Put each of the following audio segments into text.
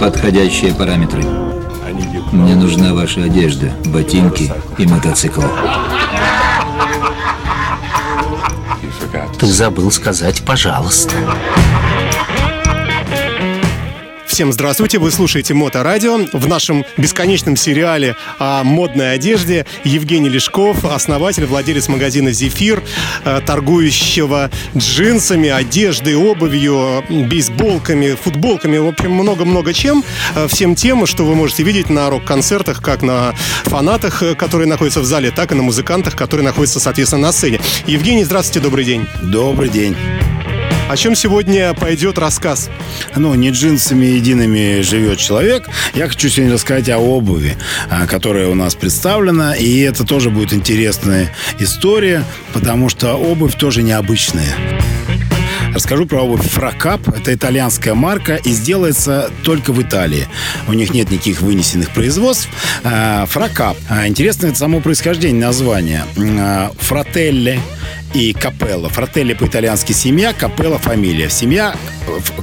Подходящие параметры. Мне нужна ваша одежда, ботинки и мотоцикл. Ты забыл сказать «пожалуйста». Всем здравствуйте, вы слушаете Моторадио. В нашем бесконечном сериале о модной одежде Евгений Лешков, основатель, владелец магазина «Зефир», э, торгующего джинсами, одеждой, обувью, бейсболками, футболками, в общем, много-много чем. Э, всем тем, что вы можете видеть на рок-концертах, как на фанатах, э, которые находятся в зале, так и на музыкантах, которые находятся, соответственно, на сцене. Евгений, здравствуйте, добрый день. Добрый день. О чем сегодня пойдет рассказ? Ну, не джинсами едиными живет человек. Я хочу сегодня рассказать о обуви, а, которая у нас представлена. И это тоже будет интересная история, потому что обувь тоже необычная. Расскажу про обувь Фракап. Это итальянская марка и сделается только в Италии. У них нет никаких вынесенных производств. А, Фракап. А, интересное это само происхождение названия. Фрателли и Капелла. Фрателли по-итальянски семья, Капелла фамилия. Семья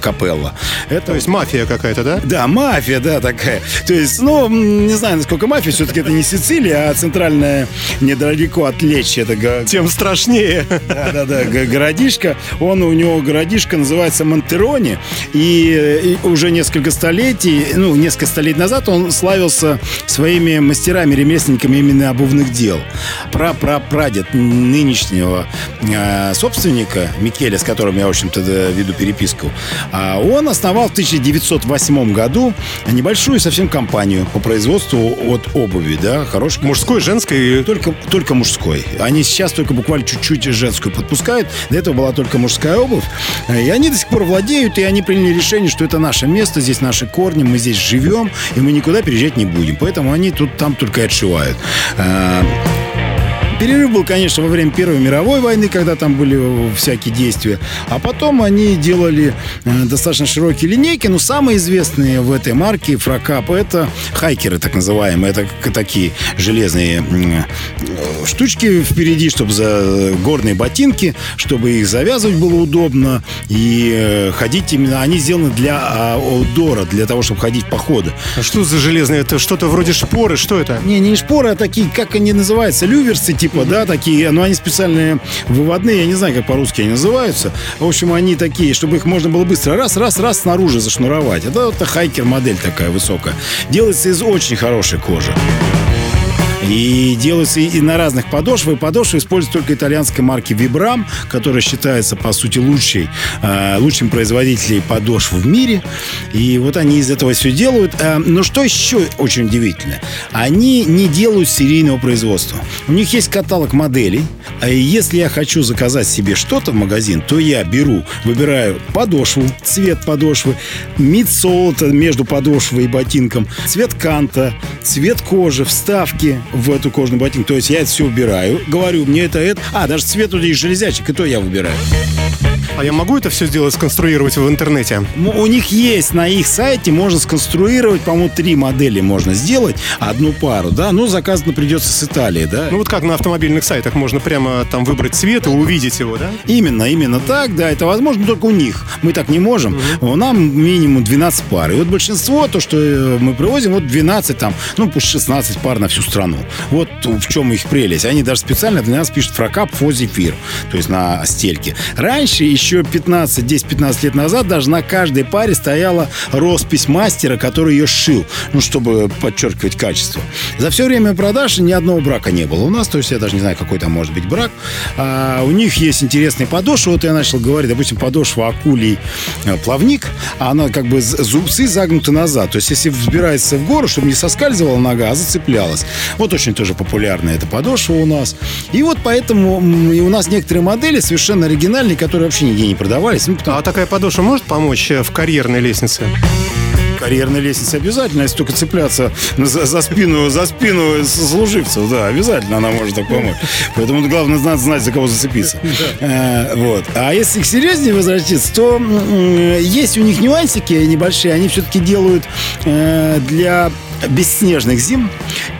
Капелла. Это... То есть мафия какая-то, да? Да, мафия, да, такая. То есть, ну, не знаю, насколько мафия, все-таки это не Сицилия, а центральная, недалеко от Лечи. Это... Тем страшнее. Да-да-да, городишко. Он, у него городишко называется Монтерони, и, и уже несколько столетий, ну, несколько столетий назад он славился своими мастерами, ремесленниками именно обувных дел. Пра-пра-прадед нынешнего э, собственника Микеля, с которым я, в общем-то, веду переписку, Москву. А он основал в 1908 году небольшую совсем компанию по производству от обуви, да, хорошей. Мужской, женской? Только, только мужской. Они сейчас только буквально чуть-чуть женскую подпускают. До этого была только мужская обувь. И они до сих пор владеют, и они приняли решение, что это наше место, здесь наши корни, мы здесь живем, и мы никуда переезжать не будем. Поэтому они тут там только и отшивают. А, Перерыв был, конечно, во время Первой мировой войны, когда там были всякие действия. А потом они делали э, достаточно широкие линейки. Но самые известные в этой марке фракап это хайкеры, так называемые. Это такие железные э, штучки впереди, чтобы за горные ботинки, чтобы их завязывать было удобно. И э, ходить именно... Они сделаны для аудора, для того, чтобы ходить походы. А что за железные? Это что-то вроде шпоры? Что это? Не, не шпоры, а такие, как они называются, люверсы, типа, да, такие, но они специальные выводные, я не знаю, как по-русски они называются. В общем, они такие, чтобы их можно было быстро раз, раз, раз снаружи зашнуровать. Это вот хайкер модель такая высокая. Делается из очень хорошей кожи. И делается и на разных подошвах. И подошвы используют только итальянской марки Vibram, которая считается, по сути, лучшей, э, лучшим производителем подошв в мире. И вот они из этого все делают. Э, но что еще очень удивительно? Они не делают серийного производства. У них есть каталог моделей. А если я хочу заказать себе что-то в магазин, то я беру, выбираю подошву, цвет подошвы, мидсолота между подошвой и ботинком, цвет канта, цвет кожи, вставки, в эту кожаную ботинку. То есть я это все убираю, говорю, мне это это. А, даже цвет у них железячек, и то я выбираю. А я могу это все сделать, сконструировать в интернете? У них есть на их сайте, можно сконструировать, по-моему, три модели можно сделать, одну пару, да, но заказано придется с Италии, да. Ну вот как на автомобильных сайтах можно прямо там выбрать цвет и увидеть его, да? Именно, именно так, да, это возможно только у них. Мы так не можем. Угу. Нам минимум 12 пар. И вот большинство, то, что э, мы привозим, вот 12 там, ну пусть 16 пар на всю страну. Вот в чем их прелесть. Они даже специально для нас пишут фракап фозифир, то есть на стельке. Раньше еще еще 15, 10-15 лет назад даже на каждой паре стояла роспись мастера, который ее шил, ну, чтобы подчеркивать качество. За все время продаж ни одного брака не было у нас, то есть я даже не знаю, какой там может быть брак. А, у них есть интересные подошвы, вот я начал говорить, допустим, подошва акулий э, плавник, а она как бы зубцы загнуты назад, то есть если взбирается в гору, чтобы не соскальзывала нога, а зацеплялась. Вот очень тоже популярная эта подошва у нас. И вот поэтому и у нас некоторые модели совершенно оригинальные, которые вообще нигде не продавались. Ну, потому... А такая подошва может помочь э, в карьерной лестнице? карьерной лестнице обязательно, если только цепляться за, за спину, за спину служивцев, да, обязательно она может так помочь. Поэтому главное надо знать, за кого зацепиться. А, вот. А если к серьезнее возвратиться, то есть у них нюансики небольшие, они все-таки делают э, для бесснежных зим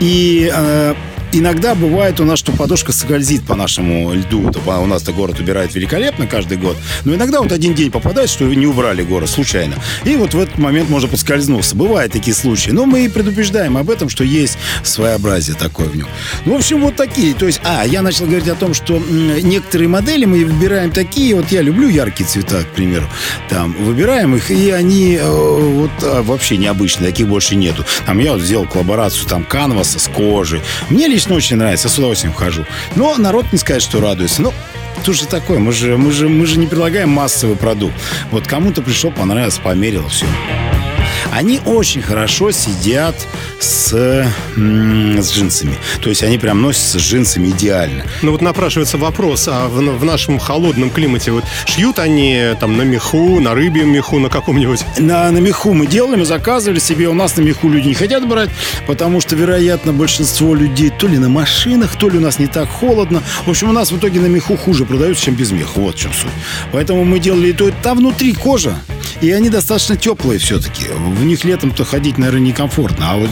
и э, иногда бывает у нас, что подушка скользит по нашему льду. У нас-то город убирает великолепно каждый год. Но иногда вот один день попадает, что не убрали город случайно. И вот в этот момент можно подскользнуться. Бывают такие случаи. Но мы и предупреждаем об этом, что есть своеобразие такое в нем. Ну, в общем, вот такие. То есть, а, я начал говорить о том, что некоторые модели мы выбираем такие. Вот я люблю яркие цвета, к примеру. Там, выбираем их, и они э, вот а, вообще необычные. Таких больше нету. Там я вот сделал коллаборацию там канваса с кожей. Мне лично очень нравится, с удовольствием хожу. Но народ не сказать, что радуется. Ну, тут же такое, мы же, мы же, мы же не предлагаем массовый продукт. Вот кому-то пришел, понравилось, померил, все. Они очень хорошо сидят с, с джинсами. То есть они прям носятся с джинсами идеально. Ну вот напрашивается вопрос, а в, в нашем холодном климате вот шьют они там на меху, на рыбьем меху, на каком-нибудь? На, на меху мы делали, мы заказывали себе. У нас на меху люди не хотят брать, потому что, вероятно, большинство людей то ли на машинах, то ли у нас не так холодно. В общем, у нас в итоге на меху хуже продаются, чем без меха. Вот в чем суть. Поэтому мы делали то. Там внутри кожа, и они достаточно теплые все-таки. В них летом-то ходить, наверное, некомфортно. А вот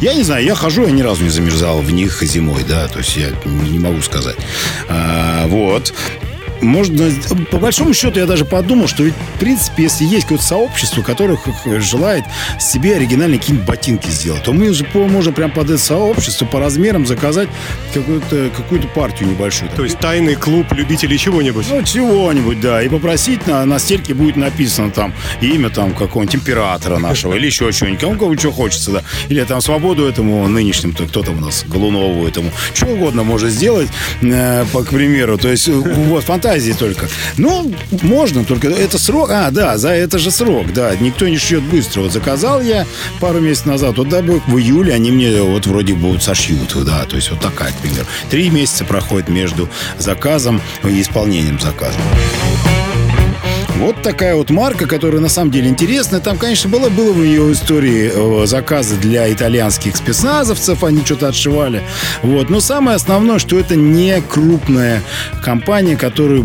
я не знаю, я хожу, я ни разу не замерзал в них зимой, да, то есть я не могу сказать. А, вот можно, по большому счету, я даже подумал, что ведь, в принципе, если есть какое-то сообщество, которое желает себе оригинальные какие-нибудь ботинки сделать, то мы же можем прям под это сообщество по размерам заказать какую-то какую партию небольшую. То есть тайный клуб любителей чего-нибудь? Ну, чего-нибудь, да. И попросить на, на стельке будет написано там имя там какого-нибудь императора нашего или еще чего-нибудь. Кому кого что хочется, да. Или там свободу этому нынешнему, кто там у нас, Голунову этому. Что угодно может сделать, э, по, к примеру. То есть, вот, фантазия фантазии только. Ну, можно, только это срок. А, да, за это же срок, да. Никто не шьет быстро. Вот заказал я пару месяцев назад, вот да, в июле они мне вот вроде бы вот сошьют, да. То есть вот такая, к примеру. Три месяца проходит между заказом и исполнением заказа. Вот такая вот марка, которая на самом деле интересная. Там, конечно, было, было в ее истории э, заказы для итальянских спецназовцев, они что-то отшивали. Вот. Но самое основное, что это не крупная компания, которая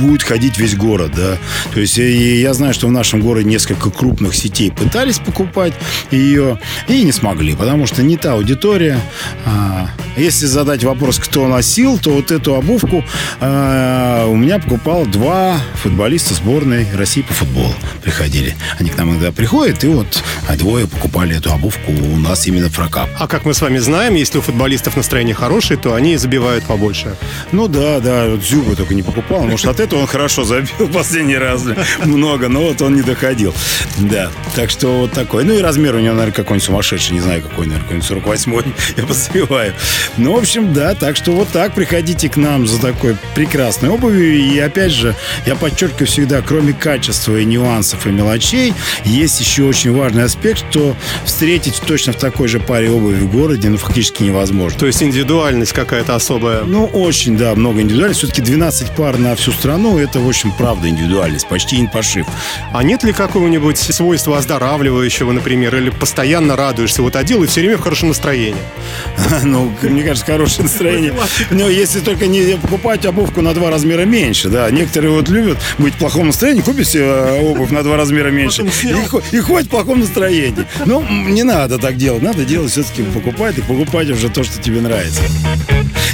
будет ходить весь город, да. То есть я знаю, что в нашем городе несколько крупных сетей пытались покупать ее и не смогли, потому что не та аудитория. А, если задать вопрос, кто носил, то вот эту обувку а, у меня покупал два футболиста сборной России по футболу. Приходили. Они к нам иногда приходят, и вот а двое покупали эту обувку у нас именно в прокап. А как мы с вами знаем, если у футболистов настроение хорошее, то они забивают побольше. Ну да, да, вот Зюба только не покупал. Может, от этого он хорошо забил последний раз. Много, но вот он не доходил. Да, так что вот такой. Ну и размер у него, наверное, какой-нибудь сумасшедший. Не знаю, какой, наверное, какой-нибудь 48-й. Я подозреваю. Ну, в общем, да, так что вот так приходите к нам за такой прекрасной обувью. И опять же, я подчеркиваю всегда, кроме качества и нюансов и мелочей, есть еще очень важный аспект, что встретить точно в такой же паре обуви в городе, ну, фактически невозможно. То есть индивидуальность какая-то особая? Ну, очень, да, много индивидуальности. Все-таки 12 пар на всю страну, это, в общем, правда индивидуальность, почти не пошив. А нет ли какого-нибудь свойства оздоравливающего, например, или постоянно радуешься? Вот одел и все время в хорошем настроении. Ну, мне кажется, хорошее настроение. Но если только не покупать обувку на два размера меньше, да. Некоторые вот любят быть в плохом настроении, купить э, обувь на два размера меньше и, ходить в плохом настроении. Ну, не надо так делать. Надо делать все-таки покупать и покупать уже то, что тебе нравится.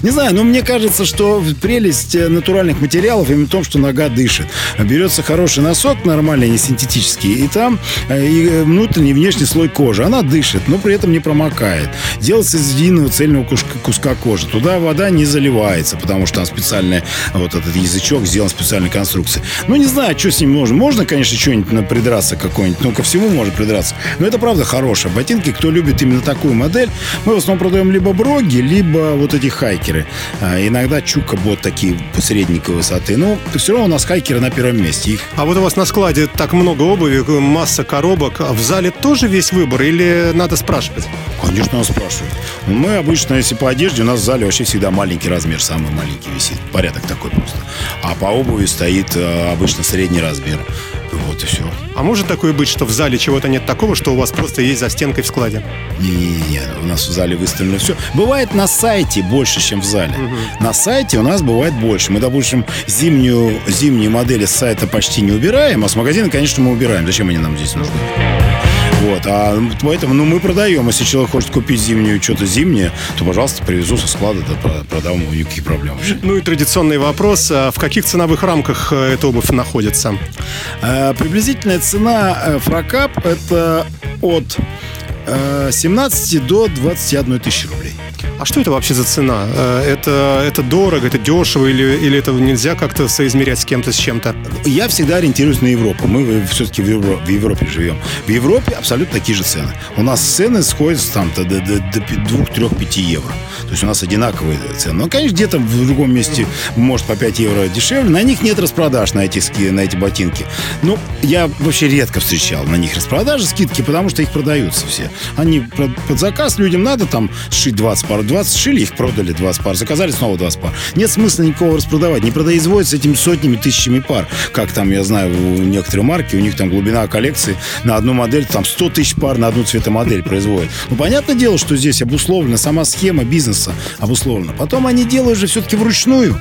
Не знаю, но мне кажется, что прелесть э, натуральных материалов именно в том, что нога дышит. Берется хороший носок, нормальный, не синтетический, и там э, и э, внутренний и внешний слой кожи. Она дышит, но при этом не промокает. Делается из единого цельного куска, кожи. Туда вода не заливается, потому что там специальный вот этот язычок сделан специальной конструкции. Ну, не знаю, что с ним можно. Можно, конечно, что-нибудь придраться какой-нибудь, но ко всему можно придраться. Но это правда хорошая ботинки. Кто любит именно такую модель, мы в основном продаем либо броги, либо вот эти хайкеры. А, иногда чука бот такие средненькой высоты. Но все равно у нас хайкеры на первом месте. Их... А вот у вас на складе так много обуви, масса коробок. А в зале тоже весь выбор или надо спрашивать? Конечно, надо спрашивать. Мы обычно, если по одежде, у нас в зале вообще всегда маленький размер, самый маленький висит. Порядок такой просто. А по обуви стоит э, обычно средний размер. Вот и все. А может такое быть, что в зале чего-то нет такого, что у вас просто есть за стенкой в складе? Не-не-не, у нас в зале выставлено все. Бывает на сайте больше, чем в зале. Угу. На сайте у нас бывает больше. Мы, допустим, зимнюю, зимние модели с сайта почти не убираем, а с магазина, конечно, мы убираем. Зачем они нам здесь нужны? Вот, а поэтому, ну, мы продаем. Если человек хочет купить зимнюю, что-то зимнее, то, пожалуйста, привезу со склада, да, продам ему никаких проблем вообще. Ну и традиционный вопрос, а в каких ценовых рамках э, эта обувь находится? А, приблизительная цена э, фракап это от 17 э, до 21 тысячи рублей. А что это вообще за цена? Э, это, это дорого, это дешево или, или это нельзя как-то соизмерять с кем-то, с чем-то? Я всегда ориентируюсь на Европу. Мы все-таки в, Евро, в Европе живем. В Европе абсолютно такие же цены. У нас цены сходятся там до, до, до 2-3-5 евро. То есть у нас одинаковые цены. Ну, конечно, где-то в другом месте может по 5 евро дешевле. На них нет распродаж на эти, на эти ботинки. Ну, я вообще редко встречал на них распродажи, скидки, потому что их продаются все. Они под заказ людям надо там сшить 20 пар 20 шили, их продали 20 пар, заказали снова 20 пар. Нет смысла никого распродавать. Не производится этими сотнями, тысячами пар. Как там, я знаю, у некоторые марки, у них там глубина коллекции на одну модель, там 100 тысяч пар на одну цветомодель производят. Ну, понятное дело, что здесь обусловлена сама схема бизнеса обусловлена. Потом они делают же все-таки вручную.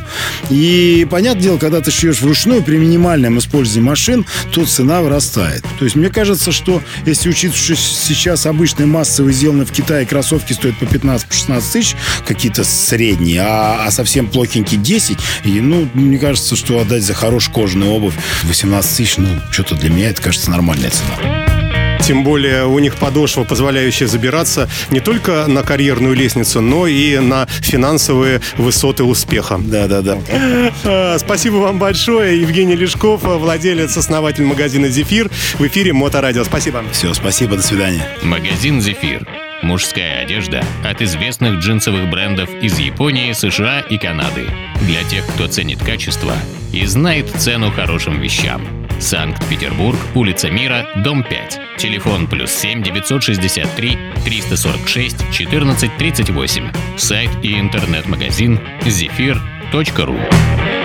И, понятное дело, когда ты шьешь вручную при минимальном использовании машин, то цена вырастает. То есть, мне кажется, что если учиться, что сейчас обычные массовые сделаны в Китае кроссовки стоят по 15-16 тысяч, какие-то средние, а, а совсем плохенькие 10. И, ну, мне кажется, что отдать за хорошую кожаную обувь 18 тысяч, ну, что-то для меня это кажется нормальная цена. Тем более у них подошва, позволяющая забираться не только на карьерную лестницу, но и на финансовые высоты успеха. Да-да-да. А, спасибо вам большое. Евгений Лешков, владелец, основатель магазина «Зефир». В эфире Моторадио. Спасибо. Все, спасибо, до свидания. Магазин «Зефир». Мужская одежда от известных джинсовых брендов из Японии, США и Канады. Для тех, кто ценит качество и знает цену хорошим вещам. Санкт-Петербург, улица Мира, дом 5. Телефон плюс 7 963 346 14 38. Сайт и интернет-магазин zephyr.ru.